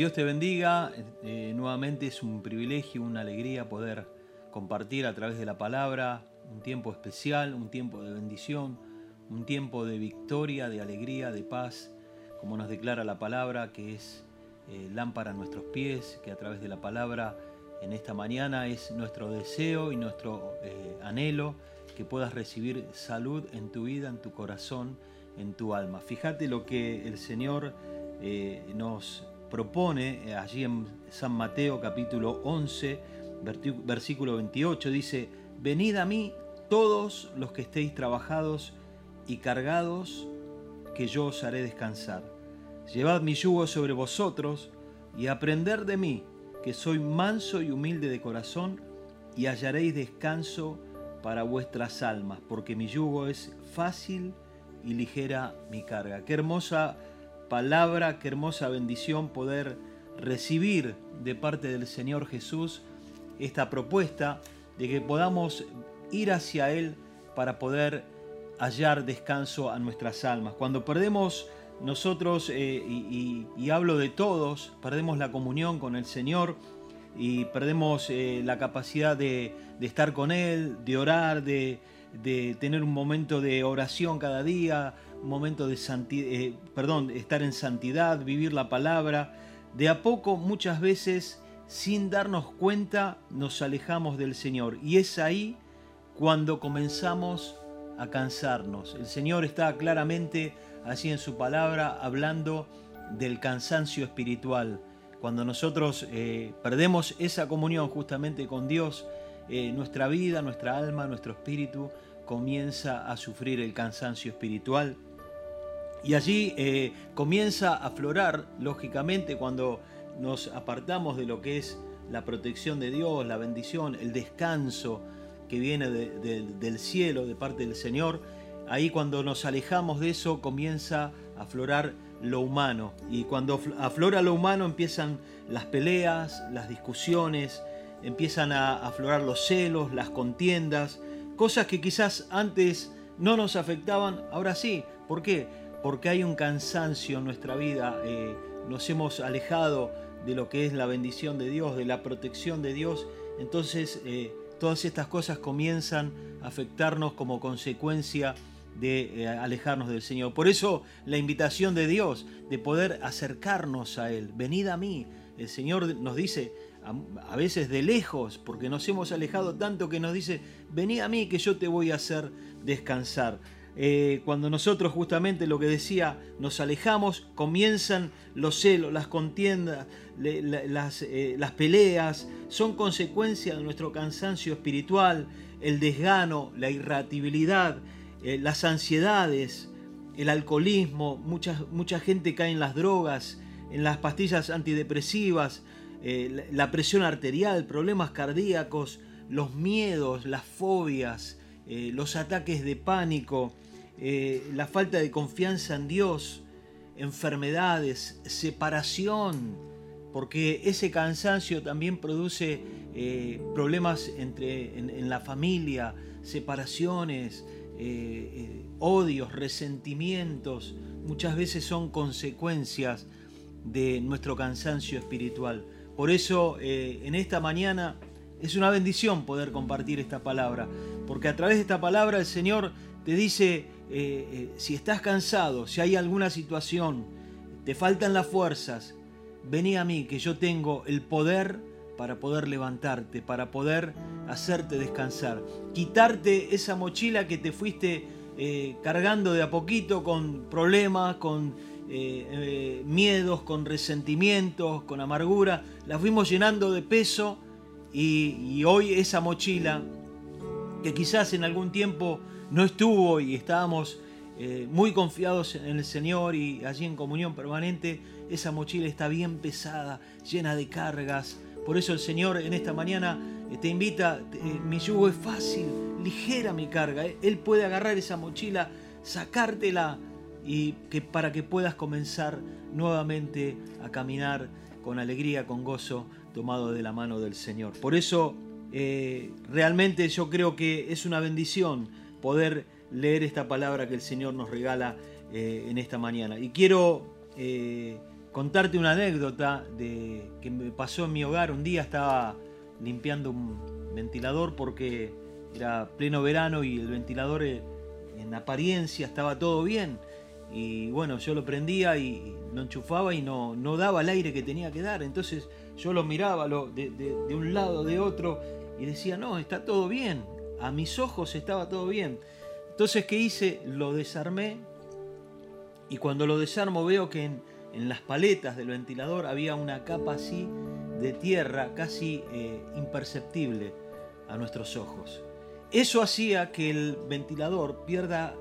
Dios te bendiga. Eh, nuevamente es un privilegio, una alegría poder compartir a través de la palabra un tiempo especial, un tiempo de bendición, un tiempo de victoria, de alegría, de paz, como nos declara la palabra, que es eh, lámpara a nuestros pies, que a través de la palabra en esta mañana es nuestro deseo y nuestro eh, anhelo que puedas recibir salud en tu vida, en tu corazón, en tu alma. Fíjate lo que el Señor nos propone eh, allí en San Mateo capítulo 11, versículo 28, dice, venid a mí todos los que estéis trabajados y cargados, que yo os haré descansar. Llevad mi yugo sobre vosotros y aprender de mí, que soy manso y humilde de corazón, y hallaréis descanso para vuestras almas, porque mi yugo es fácil y ligera mi carga. Qué hermosa palabra, qué hermosa bendición poder recibir de parte del Señor Jesús esta propuesta de que podamos ir hacia Él para poder hallar descanso a nuestras almas. Cuando perdemos nosotros, eh, y, hablo de todos, perdemos la comunión con el Señor y perdemos eh, la capacidad de, estar con Él, de orar, de, tener un momento de oración cada día, momento de santidad, eh, perdón, estar en santidad, vivir la palabra. De a poco, muchas veces, sin darnos cuenta, nos alejamos del Señor. Y es ahí cuando comenzamos a cansarnos. El Señor está claramente así en su palabra hablando del cansancio espiritual. Cuando nosotros eh, perdemos esa comunión justamente con Dios, eh, nuestra vida, nuestra alma, nuestro espíritu comienza a sufrir el cansancio espiritual y allí eh, comienza a aflorar, lógicamente, cuando nos apartamos de lo que es la protección de Dios, la bendición, el descanso que viene del cielo de parte del Señor, ahí cuando nos alejamos de eso comienza a aflorar lo humano. Y cuando aflora lo humano empiezan las peleas, las discusiones, empiezan a aflorar los celos, las contiendas, cosas que quizás antes no nos afectaban, ahora sí. ¿Por qué? Porque hay un cansancio en nuestra vida, eh, nos hemos alejado de lo que es la bendición de Dios, de la protección de Dios, entonces eh, todas estas cosas comienzan a afectarnos como consecuencia de eh, alejarnos del Señor. Por eso la invitación de Dios de poder acercarnos a Él, venid a mí. El Señor nos dice, a, veces de lejos, porque nos hemos alejado tanto que nos dice, venid a mí que yo te voy a hacer descansar. Eh, cuando nosotros justamente lo que decía, nos alejamos, comienzan los celos, las contiendas, las, eh, las, peleas, son consecuencia de nuestro cansancio espiritual, el desgano, la irritabilidad, eh, las ansiedades, el alcoholismo, mucha, mucha gente cae en las drogas, en las pastillas antidepresivas, la presión arterial, problemas cardíacos, los miedos, las fobias, los ataques de pánico, eh, la falta de confianza en Dios, enfermedades, separación, porque ese cansancio también produce eh, problemas entre, en, la familia, separaciones, eh, odios, resentimientos, muchas veces son consecuencias de nuestro cansancio espiritual. Por eso en esta mañana es una bendición poder compartir esta palabra, porque a través de esta palabra el Señor te dice, eh, eh, si estás cansado, si hay alguna situación, te faltan las fuerzas, vení a mí que yo tengo el poder para poder levantarte, para poder hacerte descansar, quitarte esa mochila que te fuiste eh, cargando de a poquito con problemas, con miedos, con resentimientos, con amargura, la fuimos llenando de peso y hoy esa mochila que quizás en algún tiempo no estuvo y estábamos eh, muy confiados en el Señor y allí en comunión permanente, esa mochila está bien pesada, llena de cargas. Por eso el Señor en esta mañana eh, te invita, eh, mi yugo es fácil, ligera mi carga. Él puede agarrar esa mochila, sacártela y que para que puedas comenzar nuevamente a caminar con alegría, con gozo, tomado de la mano del Señor. Por eso realmente yo creo que es una bendición poder leer esta palabra que el Señor nos regala eh, en esta mañana. Y quiero eh, contarte una anécdota de, que me pasó en mi hogar. Un día estaba limpiando un ventilador porque era pleno verano y el ventilador eh, en apariencia estaba todo bien. Y bueno, yo lo prendía y lo enchufaba y no, no daba el aire que tenía que dar. Entonces yo lo miraba de, de un lado, de otro, y decía, no, está todo bien. A mis ojos estaba todo bien. Entonces, ¿qué hice? Lo desarmé y cuando lo desarmo veo que en, en las paletas del ventilador había una capa así de tierra casi eh, imperceptible a nuestros ojos. Eso hacía que el ventilador pierda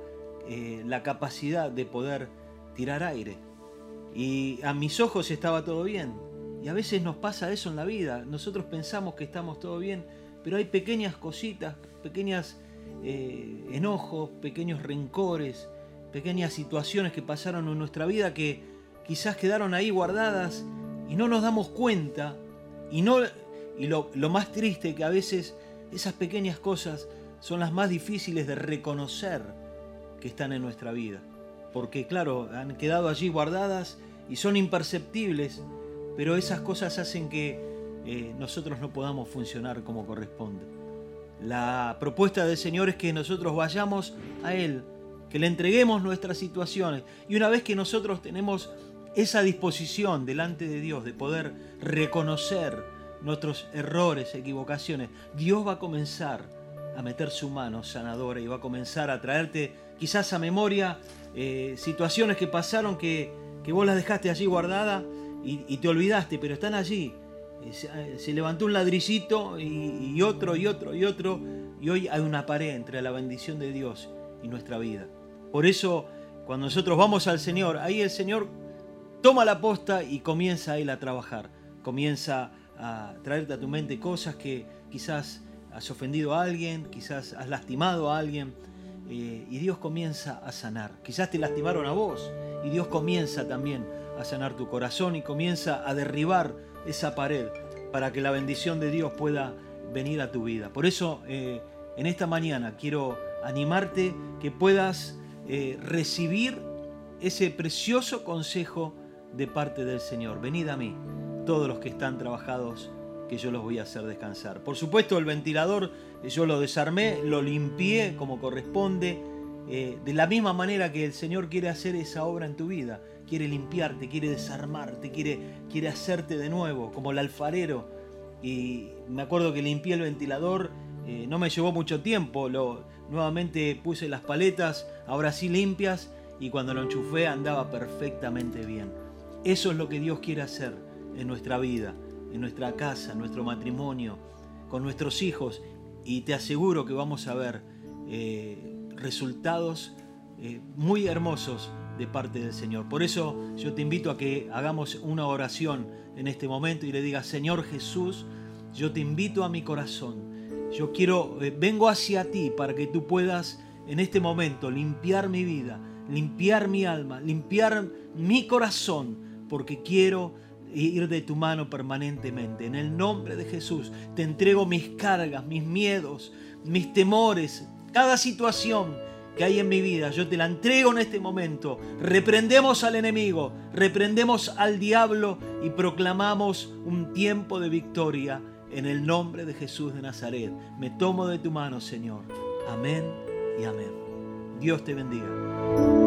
eh, la capacidad de poder tirar aire. Y a mis ojos estaba todo bien. Y a veces nos pasa eso en la vida. Nosotros pensamos que estamos todo bien, pero hay pequeñas cositas, pequeños eh, enojos, pequeños rencores, pequeñas situaciones que pasaron en nuestra vida que quizás quedaron ahí guardadas y no nos damos cuenta. Y, no, y lo, lo más triste que a veces esas pequeñas cosas son las más difíciles de reconocer que están en nuestra vida. Porque claro, han quedado allí guardadas y son imperceptibles, pero esas cosas hacen que eh, nosotros no podamos funcionar como corresponde. La propuesta del Señor es que nosotros vayamos a Él, que le entreguemos nuestras situaciones. Y una vez que nosotros tenemos esa disposición delante de Dios de poder reconocer nuestros errores, equivocaciones, Dios va a comenzar a meter su mano sanadora y va a comenzar a traerte quizás a memoria eh, situaciones que pasaron que, que, vos las dejaste allí guardadas y, te olvidaste, pero están allí. Eh, eh, se, levantó un ladrillito y, y otro y otro y otro y hoy hay una pared entre la bendición de Dios y nuestra vida. Por eso cuando nosotros vamos al Señor, ahí el Señor toma la posta y comienza Él a trabajar. Comienza a traerte a tu mente cosas que quizás has ofendido a alguien, quizás has lastimado a alguien. Eh, y Dios comienza a sanar. Quizás te lastimaron a vos y Dios comienza también a sanar tu corazón y comienza a derribar esa pared para que la bendición de Dios pueda venir a tu vida. Por eso eh, en esta mañana quiero animarte que puedas eh, recibir ese precioso consejo de parte del Señor. Venid a mí, todos los que están trabajados, que yo los voy a hacer descansar. Por supuesto, el ventilador yo lo desarmé, lo limpié como corresponde, eh, de la misma manera que el Señor quiere hacer esa obra en tu vida. Quiere limpiarte, quiere desarmarte, quiere, quiere hacerte de nuevo, como el alfarero. Y me acuerdo que limpié el ventilador, eh, no me llevó mucho tiempo, lo, nuevamente puse las paletas, ahora sí limpias, y cuando lo enchufé andaba perfectamente bien. Eso es lo que Dios quiere hacer en nuestra vida, en nuestra casa, en nuestro matrimonio, con nuestros hijos. Y te aseguro que vamos a ver eh, resultados eh, muy hermosos de parte del Señor. Por eso yo te invito a que hagamos una oración en este momento y le digas, Señor Jesús, yo te invito a mi corazón. Yo quiero, eh, vengo hacia ti para que tú puedas en este momento limpiar mi vida, limpiar mi alma, limpiar mi corazón porque quiero ir de tu mano permanentemente. En el nombre de Jesús te entrego mis cargas, mis miedos, mis temores, cada situación que hay en mi vida. Yo te la entrego en este momento. Reprendemos al enemigo, reprendemos al diablo y proclamamos un tiempo de victoria en el nombre de Jesús de Nazaret. Me tomo de tu mano, Señor. Amén y amén. Dios te bendiga.